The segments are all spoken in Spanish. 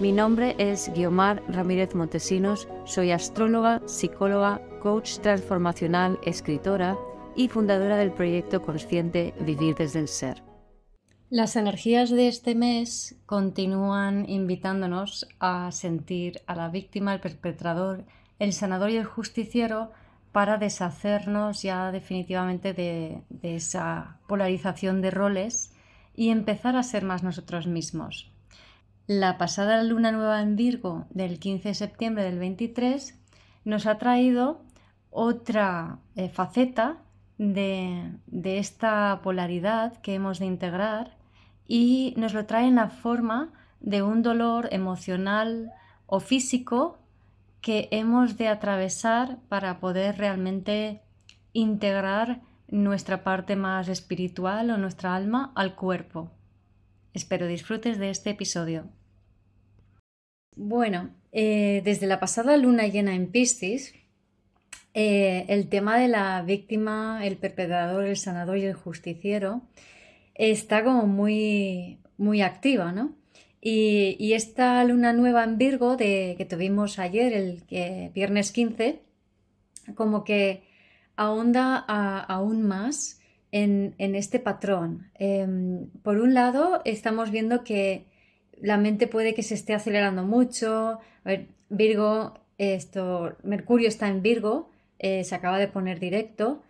Mi nombre es Guiomar Ramírez Montesinos, soy astróloga, psicóloga, coach transformacional, escritora y fundadora del proyecto consciente Vivir desde el Ser. Las energías de este mes continúan invitándonos a sentir a la víctima, el perpetrador, el sanador y el justiciero para deshacernos ya definitivamente de, de esa polarización de roles y empezar a ser más nosotros mismos. La pasada luna nueva en Virgo del 15 de septiembre del 23 nos ha traído otra eh, faceta de, de, esta polaridad que hemos de integrar y nos lo trae en la forma de un dolor emocional o físico que hemos de atravesar para poder realmente integrar nuestra parte más espiritual o nuestra alma al cuerpo. Espero disfrutes de este episodio. Bueno, eh, desde la pasada luna llena en Piscis, eh, el tema de la víctima, el perpetrador, el sanador y el justiciero está como muy, muy activa, ¿no? Y, esta luna nueva en Virgo de, que tuvimos ayer, el viernes 15, como que ahonda aún más en, este patrón. Em, por un lado, estamos viendo que la mente puede que se esté acelerando mucho. A ver, Virgo, esto, Mercurio está en Virgo, eh, se acaba de poner directo.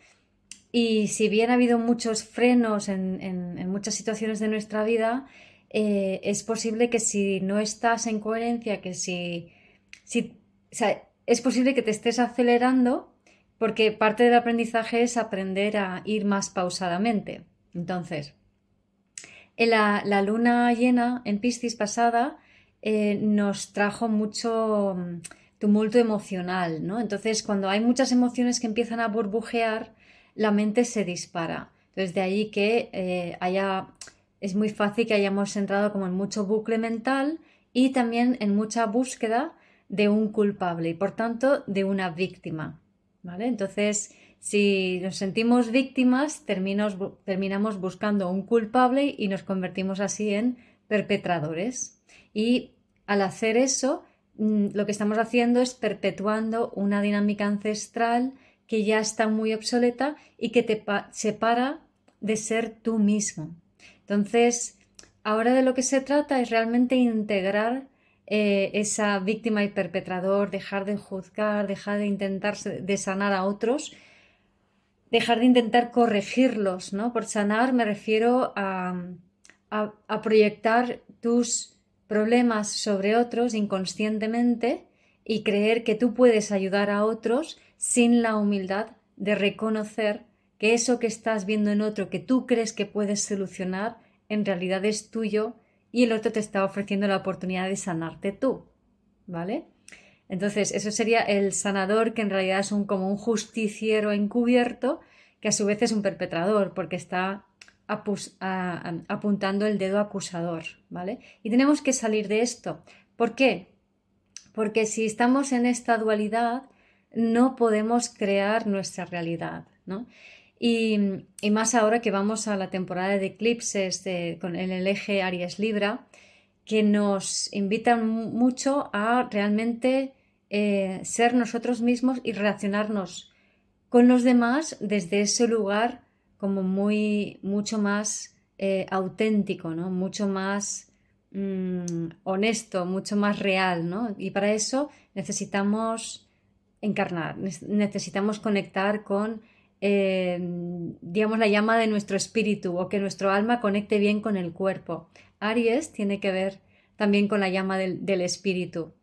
Y si bien ha habido muchos frenos en, muchas situaciones de nuestra vida, eh, es posible que si no estás en coherencia, que si, si es posible que te estés acelerando porque parte del aprendizaje es aprender a ir más pausadamente. Entonces, la, luna llena en Piscis pasada eh, nos trajo mucho mm, tumulto emocional, ¿no? Entonces, cuando hay muchas emociones que empiezan a burbujear, la mente se dispara. Entonces, de ahí que eh, haya, es muy fácil que hayamos entrado como en mucho bucle mental y también en mucha búsqueda de un culpable y por tanto de una víctima. Entonces, si nos sentimos víctimas, terminamos buscando un culpable y nos convertimos así en perpetradores. Y al hacer eso, mm, lo que estamos haciendo es perpetuando una dinámica ancestral que ya está muy obsoleta y que te separa de ser tú mismo. Entonces, ahora de lo que se trata es realmente integrar eh, esa víctima y perpetrador, dejar de juzgar, dejar de intentar sanar a otros, dejar de intentar corregirlos, ¿no? Por sanar me refiero a, a proyectar tus problemas sobre otros inconscientemente y creer que tú puedes ayudar a otros sin la humildad de reconocer que eso que estás viendo en otro que tú crees que puedes solucionar en realidad es tuyo y el otro te está ofreciendo la oportunidad de sanarte tú, ¿vale? Entonces, eso sería el sanador que en realidad es un, como un justiciero encubierto que a su vez es un perpetrador porque está apuntando el dedo acusador, ¿vale? Y tenemos que salir de esto. ¿Por qué? Porque si estamos en esta dualidad, no podemos crear nuestra realidad, ¿no? Y, más ahora que vamos a la temporada de eclipses con el eje Aries Libra, que nos invitan mucho a realmente eh, ser nosotros mismos y relacionarnos con los demás desde ese lugar como muy mucho más eh, auténtico, ¿no? mucho más mm, honesto, mucho más real, ¿no? Y para eso necesitamos encarnar, necesitamos conectar con digamos, la llama de nuestro espíritu o que nuestro alma conecte bien con el cuerpo. Aries tiene que ver también con la llama del, espíritu.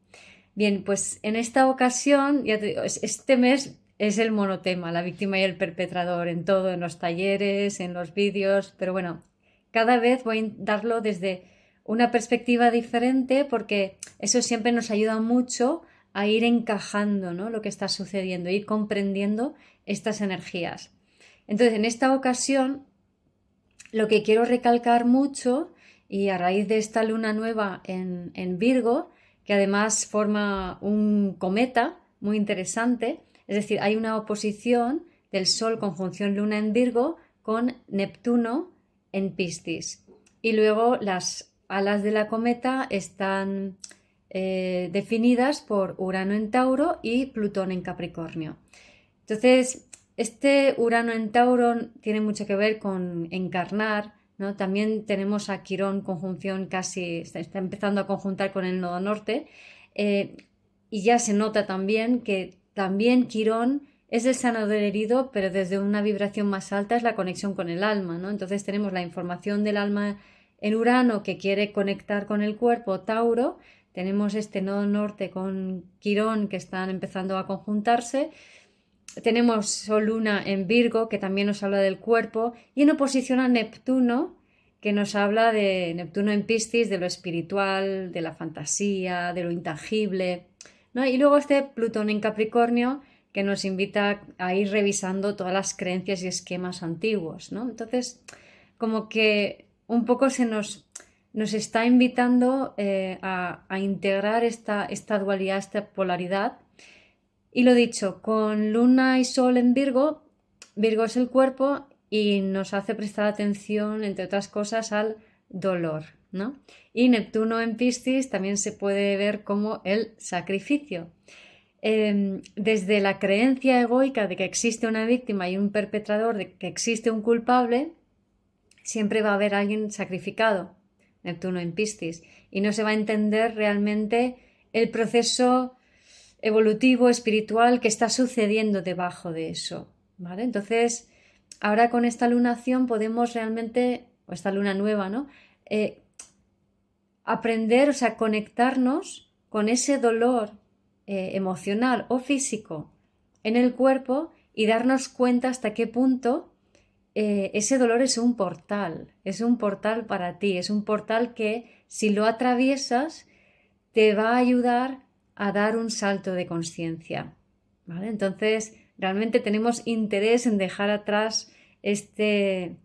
Bien, pues en esta ocasión, este mes es el monotema, la víctima y el perpetrador, en todo, en los talleres, en los vídeos, pero bueno, cada vez voy a darlo desde una perspectiva diferente porque eso siempre nos ayuda mucho a ir encajando ¿no? lo que está sucediendo, ir comprendiendo estas energías. Entonces, en esta ocasión, lo que quiero recalcar mucho, y a raíz de esta luna nueva en, en Virgo, que además forma un cometa muy interesante, es decir, hay una oposición del Sol conjunción luna en Virgo con Neptuno en Piscis. Y luego las alas de la cometa están eh, definidas por Urano en Tauro y Plutón en Capricornio. Entonces, este Urano en Tauro tiene mucho que ver con encarnar, ¿no? También tenemos a Quirón conjunción casi, está, empezando a conjuntar con el nodo norte, eh, y ya se nota también que también Quirón es el sanador herido, pero desde una vibración más alta es la conexión con el alma, ¿no? Entonces tenemos la información del alma en Urano que quiere conectar con el cuerpo, Tauro, tenemos este nodo norte con Quirón que están empezando a conjuntarse, tenemos Sol Luna en Virgo que también nos habla del cuerpo y en oposición a Neptuno que nos habla de Neptuno en Piscis, de lo espiritual, de la fantasía, de lo intangible. ¿no? Y luego este Plutón en Capricornio que nos invita a ir revisando todas las creencias y esquemas antiguos, ¿no? Entonces, como que un poco se nos, nos está invitando eh, a, integrar esta, dualidad, esta polaridad. Y lo dicho, con Luna y Sol en Virgo, Virgo es el cuerpo y nos hace prestar atención, entre otras cosas, al dolor, ¿no? Y Neptuno en Piscis también se puede ver como el sacrificio. Em, desde la creencia egoica de que existe una víctima y un perpetrador, de que existe un culpable, siempre va a haber alguien sacrificado, Neptuno en Piscis, y no se va a entender realmente el proceso evolutivo, espiritual que está sucediendo debajo de eso. ¿vale? Entonces, ahora con esta lunación podemos realmente, o esta luna nueva, ¿no? Eh, aprender, o sea, conectarnos con ese dolor eh, emocional o físico en el cuerpo y darnos cuenta hasta qué punto eh, ese dolor es un portal, es un portal para ti, es un portal que si lo atraviesas te va a ayudar a dar un salto de conciencia. ¿vale? Entonces, realmente tenemos interés en dejar atrás este,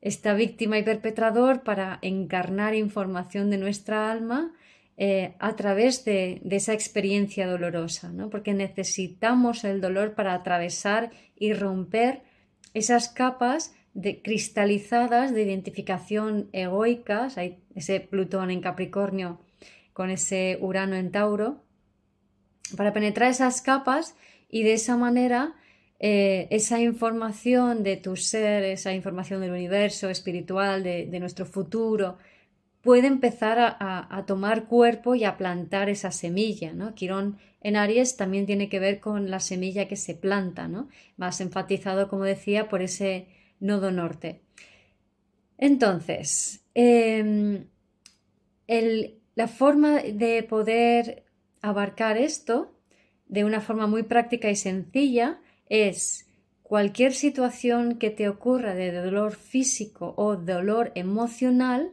esta víctima y perpetrador para encarnar información de nuestra alma eh, a través de, esa experiencia dolorosa, ¿no? porque necesitamos el dolor para atravesar y romper esas capas de, cristalizadas de identificación egoicas, hay ese Plutón en Capricornio con ese Urano en Tauro, para penetrar esas capas y de esa manera eh, esa información de tu ser, esa información del universo espiritual, de nuestro futuro, puede empezar a, tomar cuerpo y a plantar esa semilla. ¿no? Quirón en Aries también tiene que ver con la semilla que se planta, ¿no? más enfatizado, como decía, por ese nodo norte. Entonces, em, la forma de poder abarcar esto de una forma muy práctica y sencilla es cualquier situación que te ocurra de dolor físico o dolor emocional,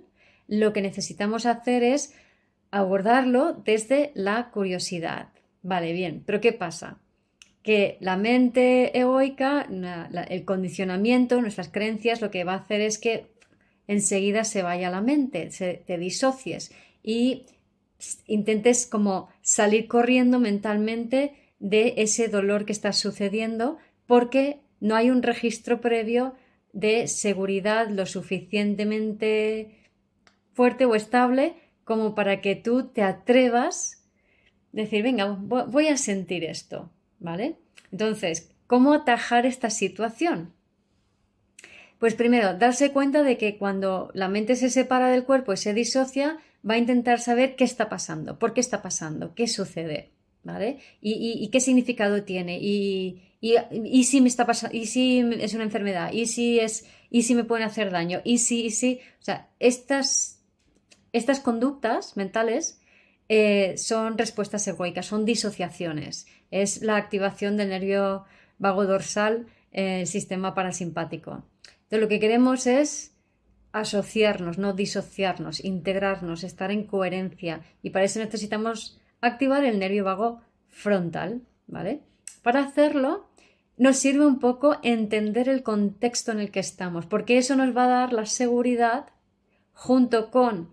lo que necesitamos hacer es abordarlo desde la curiosidad. Vale, bien, pero ¿qué pasa? Que la mente egoica, el condicionamiento, nuestras creencias, lo que va a hacer es que enseguida se vaya la mente, se, te disocies y intentes como salir corriendo mentalmente de ese dolor que está sucediendo porque no hay un registro previo de seguridad lo suficientemente fuerte o estable como para que tú te atrevas a decir, venga, voy a sentir esto, ¿vale? Entonces, ¿cómo atajar esta situación? Pues primero, darse cuenta de que cuando la mente se separa del cuerpo y se disocia, va a intentar saber qué está pasando, por qué está pasando, qué sucede, ¿vale? Y, qué significado tiene, y, si me está pasando, y si es una enfermedad, y si es, y si me pueden hacer daño, y si, y si, o sea, estas estas conductas mentales eh, son respuestas egoicas, son disociaciones. Es la activación del nervio vago dorsal, el sistema parasimpático. Entonces, lo que queremos es asociarnos, no disociarnos, integrarnos, estar en coherencia. Y para eso necesitamos activar el nervio vago frontal, ¿vale? Para hacerlo, nos sirve un poco entender el contexto en el que estamos, porque eso nos va a dar la seguridad junto con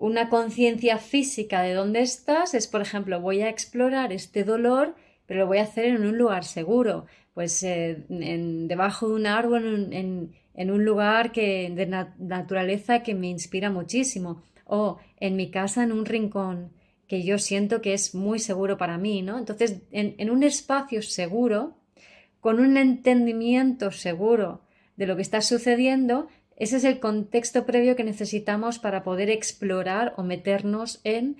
una conciencia física de dónde estás, es por ejemplo, voy a explorar este dolor, pero lo voy a hacer en un lugar seguro, pues eh, en, debajo de un árbol, en, en, un lugar que, de naturaleza que me inspira muchísimo, o en mi casa, en un rincón que yo siento que es muy seguro para mí, ¿no? Entonces, en, un espacio seguro, con un entendimiento seguro de lo que está sucediendo, ese es el contexto previo que necesitamos para poder explorar o meternos en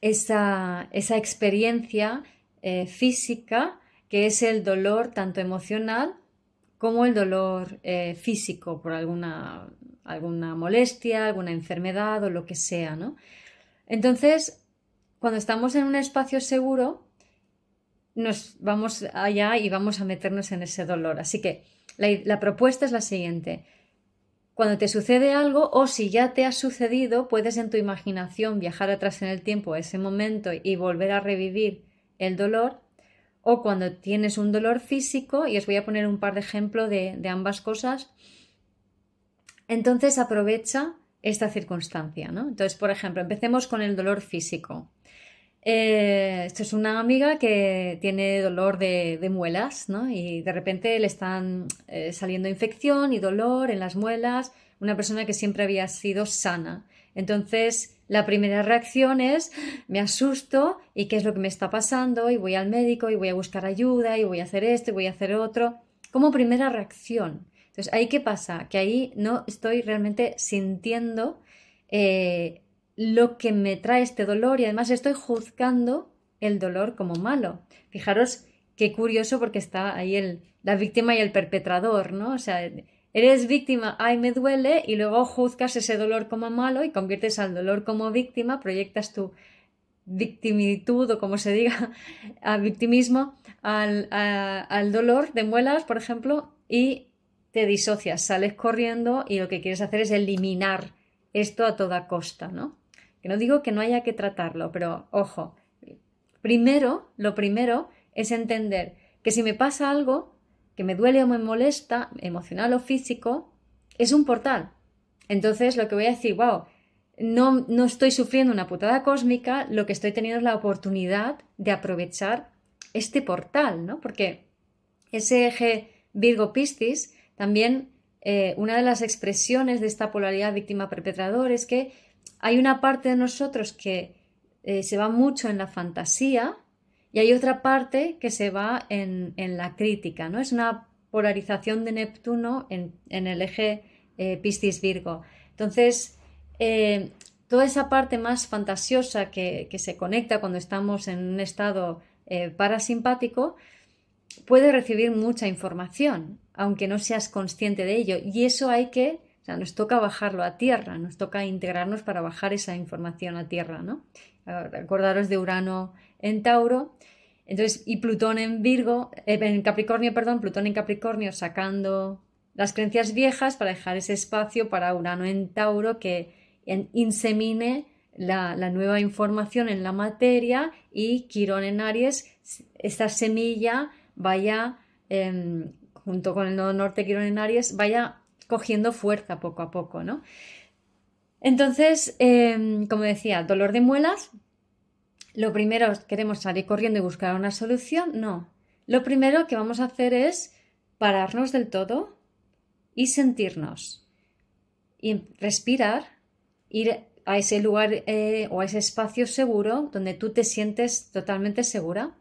esa, esa experiencia eh, física que es el dolor tanto emocional como el dolor eh, físico por alguna, alguna molestia, alguna enfermedad o lo que sea, ¿no? Entonces, cuando estamos en un espacio seguro, nos vamos allá y vamos a meternos en ese dolor. Así que la, propuesta es la siguiente. Cuando te sucede algo o si ya te ha sucedido, puedes en tu imaginación viajar atrás en el tiempo a ese momento y volver a revivir el dolor. O cuando tienes un dolor físico, y os voy a poner un par de ejemplos de, de ambas cosas, entonces aprovecha esta circunstancia. ¿no? Entonces, por ejemplo, empecemos con el dolor físico. Eh, esto es una amiga que tiene dolor de, muelas ¿no? y de repente le están eh, saliendo infección y dolor en las muelas, una persona que siempre había sido sana. Entonces, la primera reacción es me asusto y qué es lo que me está pasando y voy al médico y voy a buscar ayuda y voy a hacer esto y voy a hacer otro. Como primera reacción. Entonces, ¿ahí qué pasa? Que ahí no estoy realmente sintiendo eh, lo que me trae este dolor y además estoy juzgando el dolor como malo. Fijaros qué curioso porque está ahí el, la víctima y el perpetrador, ¿no? O sea, eres víctima, ay, me duele, y luego juzgas ese dolor como malo y conviertes al dolor como víctima, proyectas tu victimitud o como se diga, a victimismo al, al dolor de muelas, por ejemplo, y te disocias, sales corriendo y lo que quieres hacer es eliminar esto a toda costa, ¿no? Que no digo que no haya que tratarlo, pero ojo, primero, lo primero es entender que si me pasa algo que me duele o me molesta, emocional o físico, es un portal. Entonces lo que voy a decir, wow, no, no estoy sufriendo una putada cósmica, lo que estoy teniendo es la oportunidad de aprovechar este portal, ¿no? Porque ese eje Virgo Piscis también eh, una de las expresiones de esta polaridad víctima-perpetrador es que hay una parte de nosotros que eh, se va mucho en la fantasía y hay otra parte que se va en, la crítica, ¿no? Es una polarización de Neptuno en, el eje eh, Piscis-Virgo. Entonces, toda esa parte más fantasiosa que, se conecta cuando estamos en un estado parasimpático puede recibir mucha información aunque no seas consciente de ello. Y eso hay que, nos toca bajarlo a tierra, nos toca integrarnos para bajar esa información a tierra, ¿no? Acordaros de Urano en Tauro, entonces, y Plutón en Virgo, eh, en Capricornio, perdón, Plutón en Capricornio sacando las creencias viejas para dejar ese espacio para Urano en Tauro que insemine la, nueva información en la materia y Quirón en Aries, esta semilla vaya em, junto con el nodo norte Quirón en Aries, vaya cogiendo fuerza poco a poco, ¿no? Entonces, em, como decía, dolor de muelas, lo primero, ¿queremos salir corriendo y buscar una solución? No. Lo primero que vamos a hacer es pararnos del todo y sentirnos. Y respirar, ir a ese lugar eh, o a ese espacio seguro donde tú te sientes totalmente segura.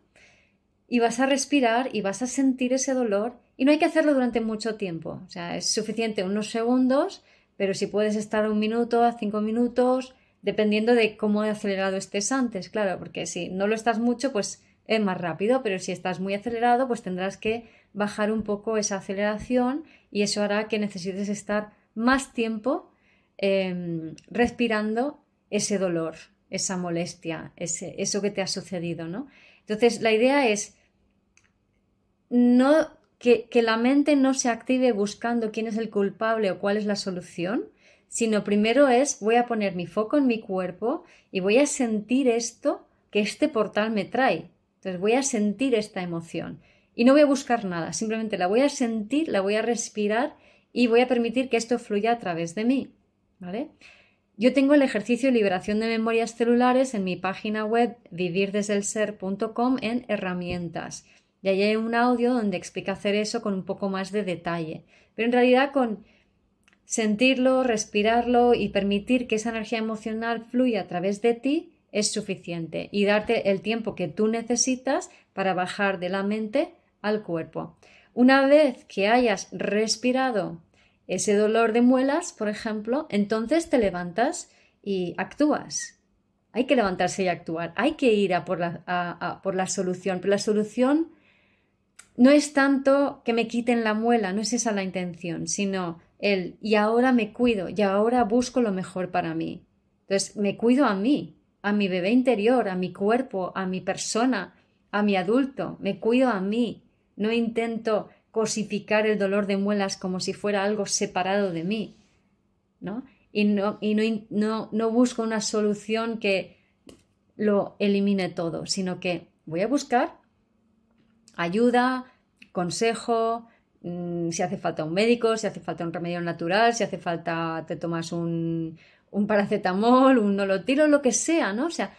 Y vas a respirar y vas a sentir ese dolor y no hay que hacerlo durante mucho tiempo. O sea, es suficiente unos segundos, pero si puedes estar un minuto, a cinco minutos, dependiendo de cómo acelerado estés antes, claro, porque si no lo estás mucho, pues es más rápido, pero si estás muy acelerado, pues tendrás que bajar un poco esa aceleración y eso hará que necesites estar más tiempo em, respirando ese dolor, esa molestia, ese, eso que te ha sucedido, ¿no? Entonces, la idea es no que, la mente no se active buscando quién es el culpable o cuál es la solución, sino primero es voy a poner mi foco en mi cuerpo y voy a sentir esto que este portal me trae. Entonces voy a sentir esta emoción y no voy a buscar nada, simplemente la voy a sentir, la voy a respirar y voy a permitir que esto fluya a través de mí. ¿Vale? Yo tengo el ejercicio de liberación de memorias celulares en mi página web vivirdesdelser.com en herramientas. Y ahí hay un audio donde explica hacer eso con un poco más de detalle. Pero en realidad con sentirlo, respirarlo y permitir que esa energía emocional fluya a través de ti es suficiente y darte el tiempo que tú necesitas para bajar de la mente al cuerpo. Una vez que hayas respirado ese dolor de muelas, por ejemplo, entonces te levantas y actúas. Hay que levantarse y actuar, hay que ir a por la, por la solución, pero la solución no es tanto que me quiten la muela, no es esa la intención, sino el y ahora me cuido y ahora busco lo mejor para mí. Entonces me cuido a mí, a mi bebé interior, a mi cuerpo, a mi persona, a mi adulto, me cuido a mí, no intento cosificar el dolor de muelas como si fuera algo separado de mí, ¿no? Y no, y no, no, no busco una solución que lo elimine todo, sino que voy a buscar ayuda, consejo, mm, si hace falta un médico, si hace falta un remedio natural, si hace falta te tomas un, paracetamol, un nolotilo, lo que sea, ¿no? O sea,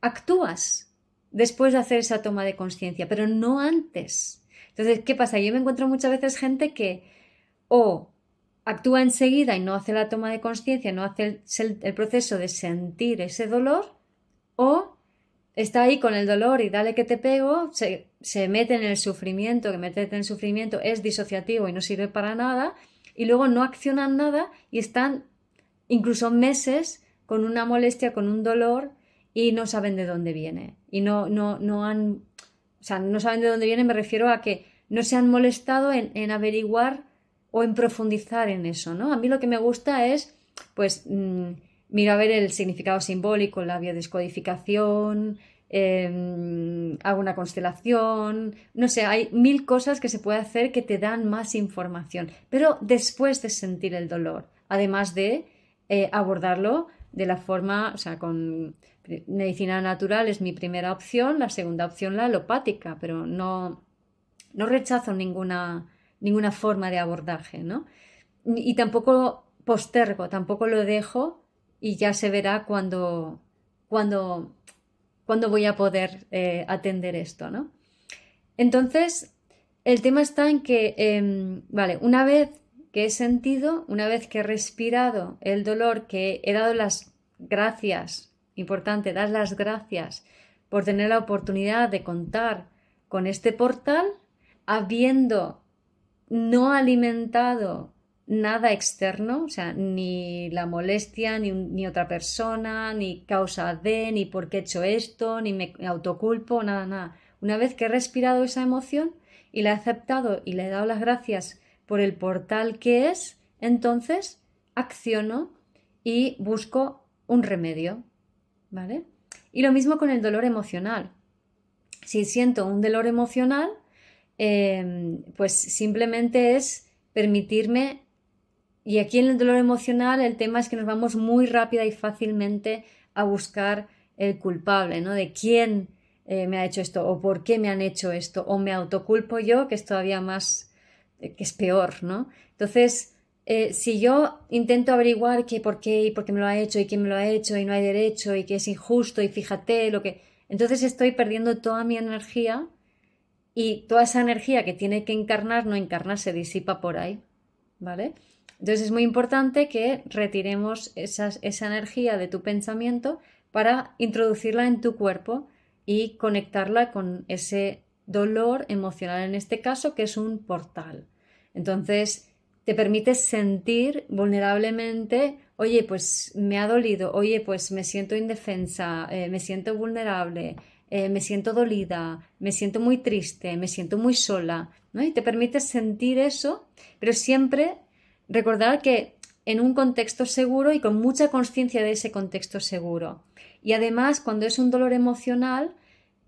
actúas después de hacer esa toma de conciencia, pero no antes. Entonces, ¿qué pasa? Yo me encuentro muchas veces gente que o actúa enseguida y no hace la toma de conciencia, no hace el, el, proceso de sentir ese dolor, o está ahí con el dolor y dale que te pego, se, se mete en el sufrimiento, que meterte en el sufrimiento es disociativo y no sirve para nada, y luego no accionan nada y están incluso meses con una molestia, con un dolor y no saben de dónde viene. Y no, no, no han, o sea, no saben de dónde viene, me refiero a que no se han molestado en, en averiguar o en profundizar en eso, ¿no? A mí lo que me gusta es, pues, mm, miro a ver el significado simbólico, la biodescodificación, eh, hago una constelación, no sé, hay mil cosas que se puede hacer que te dan más información, pero después de sentir el dolor, además de eh, abordarlo de la forma, o sea, con medicina natural es mi primera opción, la segunda opción la alopática, pero no, no rechazo ninguna, ninguna forma de abordaje, ¿no? Y tampoco postergo, tampoco lo dejo y ya se verá cuando, cuando, cuando voy a poder eh, atender esto, ¿no? Entonces, el tema está en que, em, vale, una vez que he sentido, una vez que he respirado el dolor, que he dado las gracias, importante, dar las gracias por tener la oportunidad de contar con este portal, habiendo no alimentado nada externo, o sea, ni la molestia, ni, ni, otra persona, ni causa de, ni por qué he hecho esto, ni me autoculpo, nada, nada. Una vez que he respirado esa emoción y la he aceptado y le he dado las gracias por el portal que es, entonces acciono y busco un remedio, ¿vale? Y lo mismo con el dolor emocional. Si siento un dolor emocional, eh, pues simplemente es permitirme y aquí en el dolor emocional el tema es que nos vamos muy rápida y fácilmente a buscar el culpable, ¿no? De quién eh, me ha hecho esto o por qué me han hecho esto o me autoculpo yo, que es todavía más, eh, que es peor, ¿no? Entonces, eh, si yo intento averiguar qué, por qué y por qué me lo ha hecho y quién me lo ha hecho y no hay derecho y que es injusto y fíjate lo que... Entonces estoy perdiendo toda mi energía y toda esa energía que tiene que encarnar, no encarnar, se disipa por ahí, ¿vale? Entonces es muy importante que retiremos esa energía de tu pensamiento para introducirla en tu cuerpo y conectarla con ese dolor emocional en este caso que es un portal. Entonces te permite sentir vulnerablemente, oye, pues me ha dolido, oye, pues me siento indefensa, eh, me siento vulnerable, eh, me siento dolida, me siento muy triste, me siento muy sola, ¿no? Y te permite sentir eso, pero siempre recordar que en un contexto seguro y con mucha conciencia de ese contexto seguro. Y además, cuando es un dolor emocional,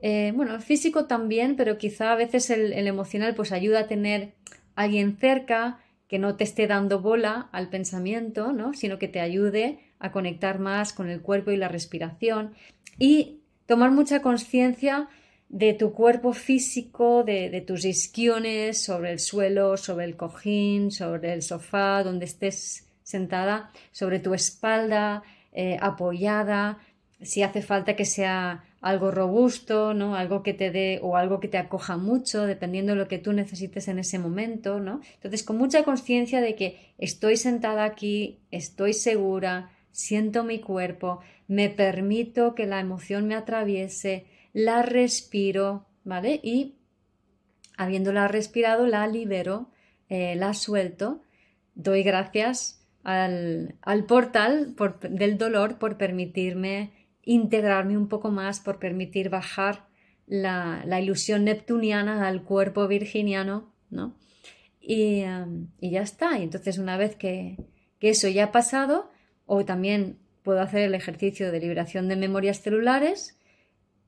eh, bueno, físico también, pero quizá a veces el, emocional pues ayuda a tener alguien cerca que no te esté dando bola al pensamiento, ¿no? sino que te ayude a conectar más con el cuerpo y la respiración. Y tomar mucha conciencia de tu cuerpo físico, de, tus isquiones sobre el suelo, sobre el cojín, sobre el sofá, donde estés sentada, sobre tu espalda, eh, apoyada, si hace falta que sea algo robusto, ¿no? Algo que te dé o algo que te acoja mucho, dependiendo de lo que tú necesites en ese momento, ¿no? Entonces, con mucha conciencia de que estoy sentada aquí, estoy segura, siento mi cuerpo, me permito que la emoción me atraviese, la respiro, ¿vale? Y habiéndola respirado, la libero, eh, la suelto, doy gracias al, portal del dolor por permitirme integrarme un poco más, por permitir bajar la, ilusión neptuniana al cuerpo virginiano, ¿no? Y, um, ya está. Y entonces una vez que, eso ya ha pasado, o también puedo hacer el ejercicio de liberación de memorias celulares,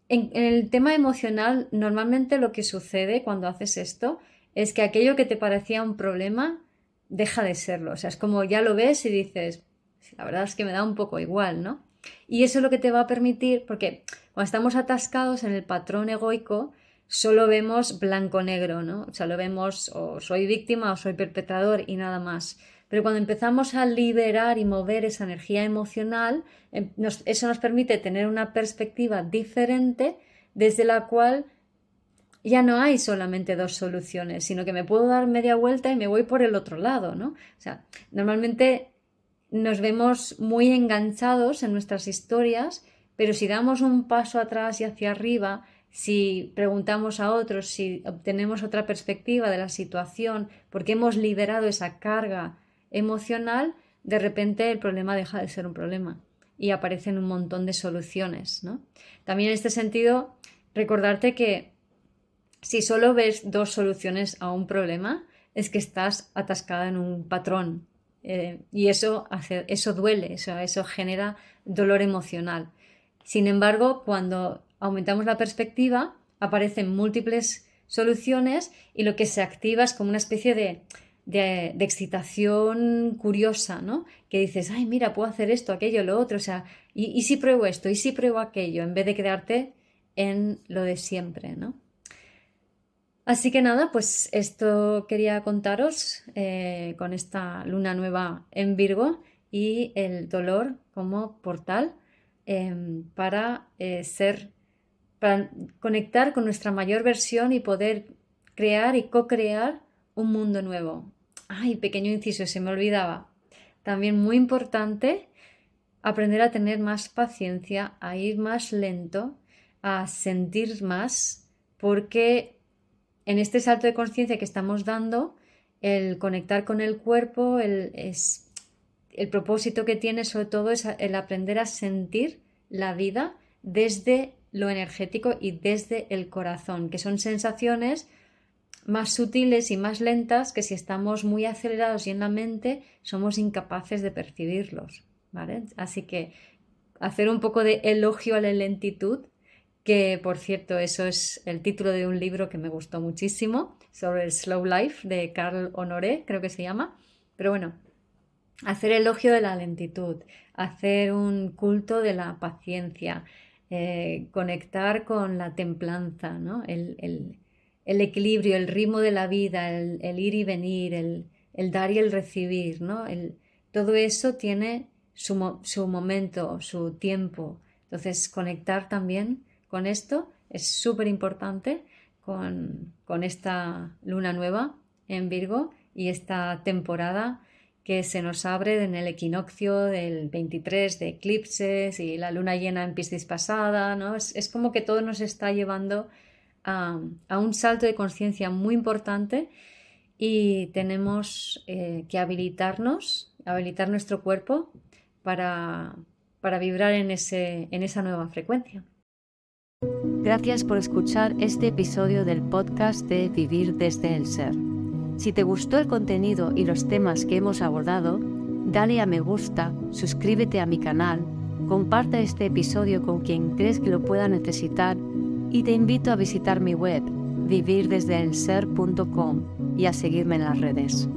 en, el tema emocional, normalmente lo que sucede cuando haces esto es que aquello que te parecía un problema deja de serlo. O sea, es como ya lo ves y dices, la verdad es que me da un poco igual, ¿no? Y eso es lo que te va a permitir, porque cuando estamos atascados en el patrón egoico, solo vemos blanco-negro, ¿no? O sea, lo vemos o soy víctima o soy perpetrador y nada más. Pero cuando empezamos a liberar y mover esa energía emocional, em, eso nos permite tener una perspectiva diferente desde la cual ya no hay solamente dos soluciones, sino que me puedo dar media vuelta y me voy por el otro lado, ¿no? O sea, normalmente nos vemos muy enganchados en nuestras historias, pero si damos un paso atrás y hacia arriba, si preguntamos a otros, si obtenemos otra perspectiva de la situación, porque hemos liberado esa carga emocional, de repente el problema deja de ser un problema y aparecen un montón de soluciones. ¿no? También en este sentido, recordarte que si solo ves dos soluciones a un problema, es que estás atascada en un patrón eh, y eso, hace, eso duele, eso, eso genera dolor emocional. Sin embargo, cuando aumentamos la perspectiva, aparecen múltiples soluciones y lo que se activa es como una especie de, de, excitación curiosa, ¿no? Que dices, ay, mira, puedo hacer esto, aquello, lo otro, o sea, y, si pruebo esto, y si pruebo aquello, en vez de quedarte en lo de siempre, ¿no? Así que nada, pues esto quería contaros eh, con esta luna nueva en Virgo y el dolor como portal em, para eh, ser, para conectar con nuestra mayor versión y poder crear y co-crear un mundo nuevo. Ay, pequeño inciso, se me olvidaba. También muy importante aprender a tener más paciencia, a ir más lento, a sentir más, porque en este salto de conciencia que estamos dando, el conectar con el cuerpo, el, es, el propósito que tiene sobre todo es el aprender a sentir la vida desde lo energético y desde el corazón, que son sensaciones más sutiles y más lentas que si estamos muy acelerados y en la mente somos incapaces de percibirlos. ¿vale? Así que hacer un poco de elogio a la lentitud que por cierto eso es el título de un libro que me gustó muchísimo sobre el slow life de Carl Honoré, creo que se llama. Pero bueno, hacer elogio de la lentitud, hacer un culto de la paciencia, eh, conectar con la templanza, ¿no? el, equilibrio, el ritmo de la vida, el, ir y venir, el, dar y el recibir, ¿no? todo eso tiene su, su momento, su tiempo. Entonces, conectar también con esto es súper importante con, esta luna nueva en Virgo y esta temporada que se nos abre en el equinoccio del 23 de eclipses y la luna llena en Piscis pasada, ¿no? Es, como que todo nos está llevando a, un salto de conciencia muy importante y tenemos eh, que habilitarnos, habilitar nuestro cuerpo para, para vibrar en, ese, en esa nueva frecuencia. Gracias por escuchar este episodio del podcast de Vivir desde el Ser. Si te gustó el contenido y los temas que hemos abordado, dale a me gusta, suscríbete a mi canal, comparte este episodio con quien crees que lo pueda necesitar y te invito a visitar mi web vivirdesdeelser.com y a seguirme en las redes.